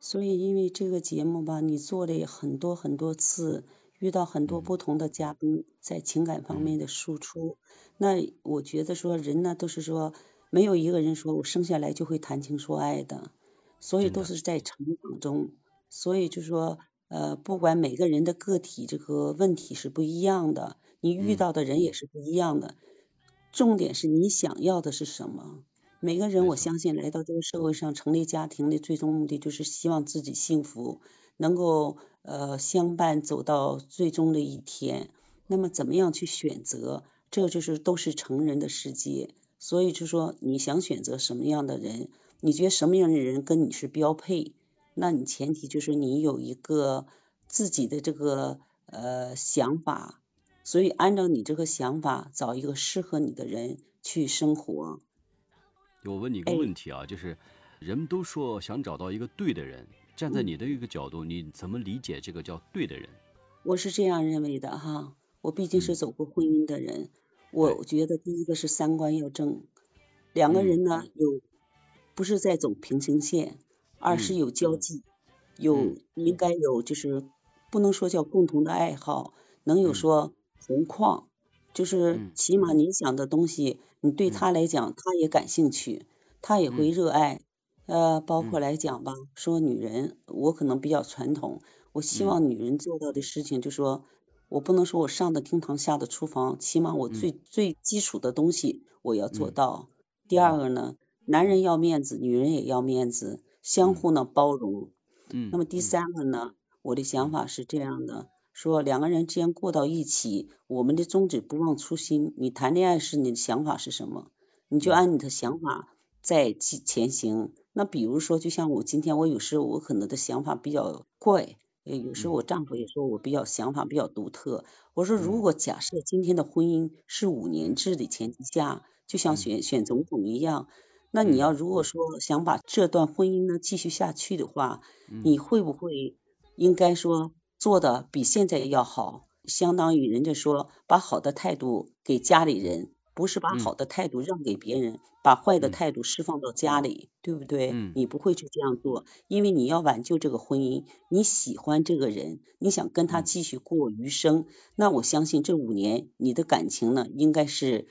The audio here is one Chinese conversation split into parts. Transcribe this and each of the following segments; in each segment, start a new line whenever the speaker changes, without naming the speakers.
所以因为这个节目吧，你做了很多很多次，遇到很多不同的嘉宾，在情感方面的输出，那我觉得说人呢都是说没有一个人说我生下来就会谈情说爱的，所以都是在成长中，所以就说呃不管每个人的个体这个问题是不一样的，你遇到的人也是不一样的，重点是你想要的是什么。每个人，我相信来到这个社会上成立家庭的最终目的就是希望自己幸福，能够呃相伴走到最终的一天。那么怎么样去选择？这就是都是成人的世界。所以就说你想选择什么样的人，你觉得什么样的人跟你是标配？那你前提就是你有一个自己的这个呃想法，所以按照你这个想法找一个适合你的人去生活。
我问你一个问题啊，就是人们都说想找到一个对的人，站在你的一个角度，你怎么理解这个叫对的人？
我是这样认为的哈，我毕竟是走过婚姻的人，我觉得第一个是三观要正，两个人呢有不是在走平行线，二是有交际，有应该有就是不能说叫共同的爱好，能有说同框。就是起码你想的东西，你对他来讲，他也感兴趣，他也会热爱。呃，包括来讲吧，说女人，我可能比较传统，我希望女人做到的事情，就说我不能说我上的厅堂，下的厨房，起码我最最基础的东西我要做到。第二个呢，男人要面子，女人也要面子，相互呢包容。
嗯。
那么第三个呢，我的想法是这样的。说两个人之间过到一起，我们的宗旨不忘初心。你谈恋爱时你的想法是什么？你就按你的想法在前行。那比如说，就像我今天，我有时候我可能的想法比较怪，有时候我丈夫也说我比较想法比较独特。我说，如果假设今天的婚姻是五年制的前提下，就像选选总统一样，那你要如果说想把这段婚姻呢继续下去的话，你会不会应该说？做的比现在要好，相当于人家说把好的态度给家里人，不是把好的态度让给别人，把坏的态度释放到家里，对不对？你不会去这样做，因为你要挽救这个婚姻，你喜欢这个人，你想跟他继续过余生，那我相信这五年你的感情呢，应该是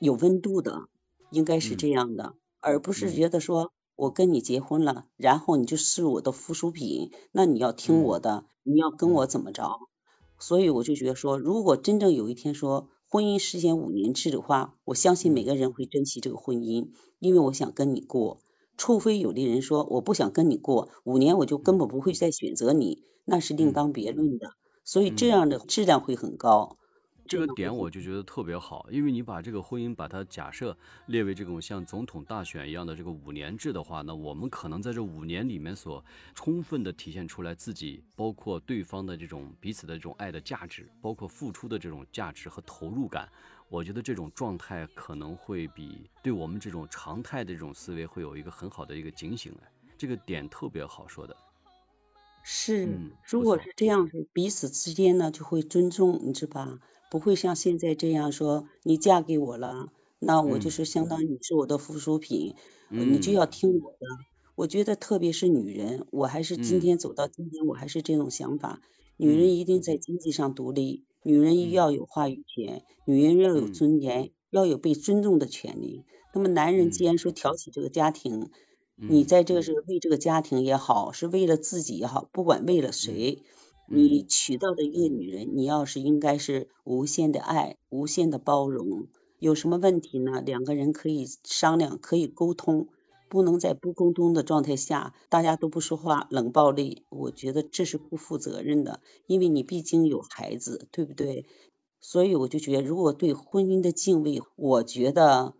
有温度的，应该是这样的，而不是觉得说。我跟你结婚了，然后你就是我的附属品，那你要听我的，你要跟我怎么着？所以我就觉得说，如果真正有一天说婚姻实现五年制的话，我相信每个人会珍惜这个婚姻，因为我想跟你过。除非有的人说我不想跟你过五年，我就根本不会再选择你，那是另当别论的。所以这样的质量会很高。
这个点我就觉得特别好，因为你把这个婚姻把它假设列为这种像总统大选一样的这个五年制的话，那我们可能在这五年里面所充分的体现出来自己，包括对方的这种彼此的这种爱的价值，包括付出的这种价值和投入感，我觉得这种状态可能会比对我们这种常态的这种思维会有一个很好的一个警醒哎，这个点特别好说的。
是，如果是这样是彼此之间呢就会尊重，你知道吧？不会像现在这样说，你嫁给我了，那我就是相当于你是我的附属品，你就要听我的。我觉得特别是女人，我还是今天走到今天，我还是这种想法。女人一定在经济上独立，女人要有话语权，女人要有尊严，要有被尊重的权利。那么男人既然说挑起这个家庭，你在这个是为这个家庭也好，是为了自己也好，不管为了谁。你娶到的一个女人，你要是应该是无限的爱，无限的包容。有什么问题呢？两个人可以商量，可以沟通，不能在不沟通的状态下，大家都不说话，冷暴力。我觉得这是不负责任的，因为你毕竟有孩子，对不对？所以我就觉得，如果对婚姻的敬畏，我觉得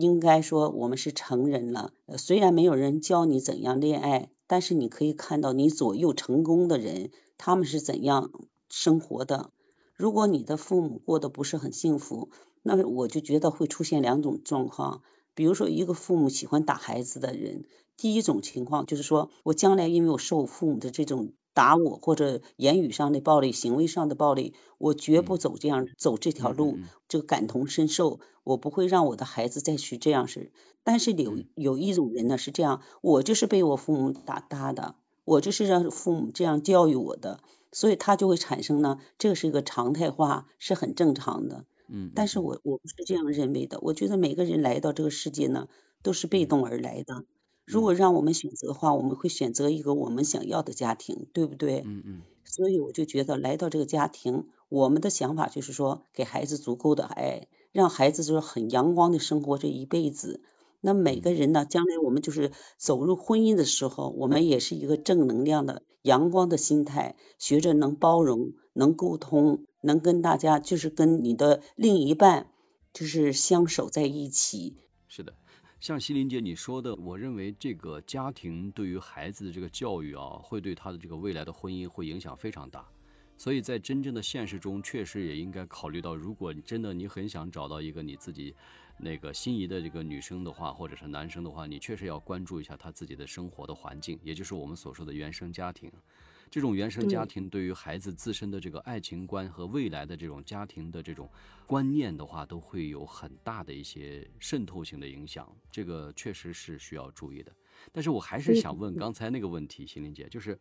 应该说我们是成人了。虽然没有人教你怎样恋爱，但是你可以看到你左右成功的人。他们是怎样生活的？如果你的父母过得不是很幸福，那我就觉得会出现两种状况。比如说，一个父母喜欢打孩子的人，第一种情况就是说我将来因为我受父母的这种打我或者言语上的暴力、行为上的暴力，我绝不走这样走这条路，这个感同身受，我不会让我的孩子再去这样式。但是有有一种人呢是这样，我就是被我父母打大的。我就是让父母这样教育我的，所以他就会产生呢，这个是一个常态化，是很正常的。
嗯，
但是我我不是这样认为的，我觉得每个人来到这个世界呢，都是被动而来的。如果让我们选择的话，我们会选择一个我们想要的家庭，对不对？
嗯嗯。
所以我就觉得来到这个家庭，我们的想法就是说，给孩子足够的爱，让孩子就是很阳光的生活这一辈子。那每个人呢，将来我们就是走入婚姻的时候，我们也是一个正能量的、阳光的心态，学着能包容、能沟通、能跟大家，就是跟你的另一半，就是相守在一起。
是的。像西林姐你说的，我认为这个家庭对于孩子的这个教育啊，会对他的这个未来的婚姻会影响非常大。所以在真正的现实中，确实也应该考虑到，如果真的你很想找到一个你自己那个心仪的这个女生的话，或者是男生的话，你确实要关注一下他自己的生活的环境，也就是我们所说的原生家庭。这种原生家庭对于孩子自身的这个爱情观和未来的这种家庭的这种观念的话，都会有很大的一些渗透性的影响。这个确实是需要注意的。但是我还是想问刚才那个问题，心灵姐，就是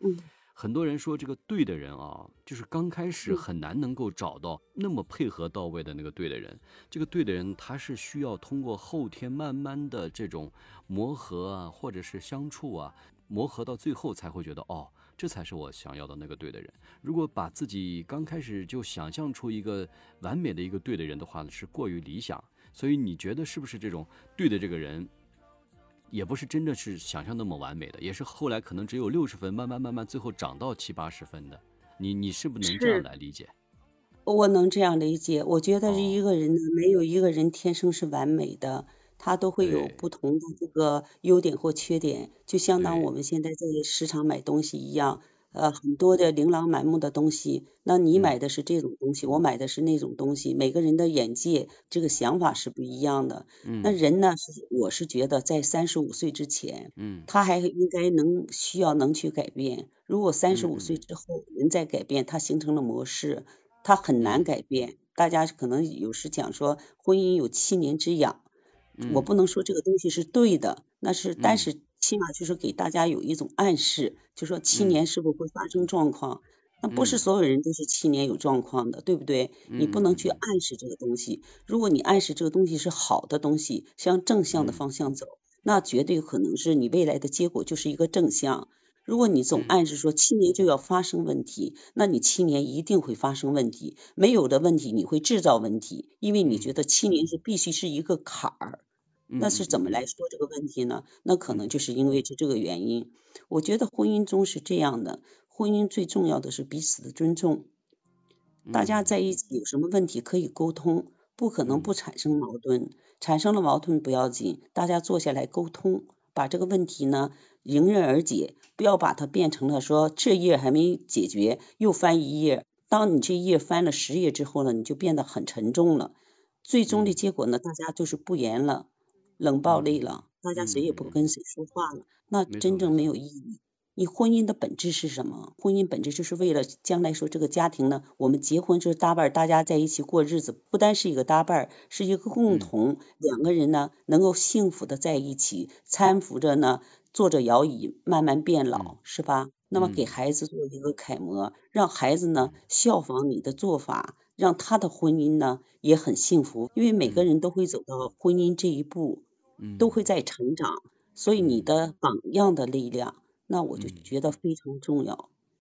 很多人说这个对的人啊，就是刚开始很难能够找到那么配合到位的那个对的人。这个对的人，他是需要通过后天慢慢的这种磨合啊，或者是相处啊，磨合到最后才会觉得哦。这才是我想要的那个对的人。如果把自己刚开始就想象出一个完美的一个对的人的话呢，是过于理想。所以你觉得是不是这种对的这个人，也不是真的是想象那么完美的，也是后来可能只有六十分，慢慢慢慢最后涨到七八十分的。你你是不能这样来理解？
我能这样理解。我觉得一个人呢，没有一个人天生是完美的。他都会有不同的这个优点或缺点，就相当我们现在在市场买东西一样，呃，很多的琳琅满目的东西，那你买的是这种东西，我买的是那种东西，每个人的眼界这个想法是不一样的。
嗯。
那人呢，是我是觉得在三十五岁之前，
嗯，
他还应该能需要能去改变。如果三十五岁之后人在改变，他形成了模式，他很难改变。大家可能有时讲说，婚姻有七年之痒。我不能说这个东西是对的，那是，但是起码就是给大家有一种暗示，就说七年是否会发生状况，那不是所有人都是七年有状况的，对不对？你不能去暗示这个东西，如果你暗示这个东西是好的东西，向正向的方向走，那绝对可能是你未来的结果就是一个正向。如果你总暗示说七年就要发生问题，那你七年一定会发生问题，没有的问题你会制造问题，因为你觉得七年是必须是一个坎儿。那是怎么来说这个问题呢？那可能就是因为是这个原因。我觉得婚姻中是这样的，婚姻最重要的是彼此的尊重。大家在一起有什么问题可以沟通，不可能不产生矛盾。产生了矛盾不要紧，大家坐下来沟通，把这个问题呢迎刃而解，不要把它变成了说这页还没解决又翻一页。当你这一页翻了十页之后呢，你就变得很沉重了。最终的结果呢，大家就是不言了。冷暴力了，大家谁也不跟谁说话了，那真正没有意义。你婚姻的本质是什么？婚姻本质就是为了将来说这个家庭呢，我们结婚就是搭伴，大家在一起过日子，不单是一个搭伴，是一个共同两个人呢能够幸福的在一起，搀扶着呢，坐着摇椅慢慢变老，是吧？那么给孩子做一个楷模，让孩子呢效仿你的做法，让他的婚姻呢也很幸福，因为每个人都会走到婚姻这一步。都会在成长，所以你的榜样的力量，那我就觉得非常重要。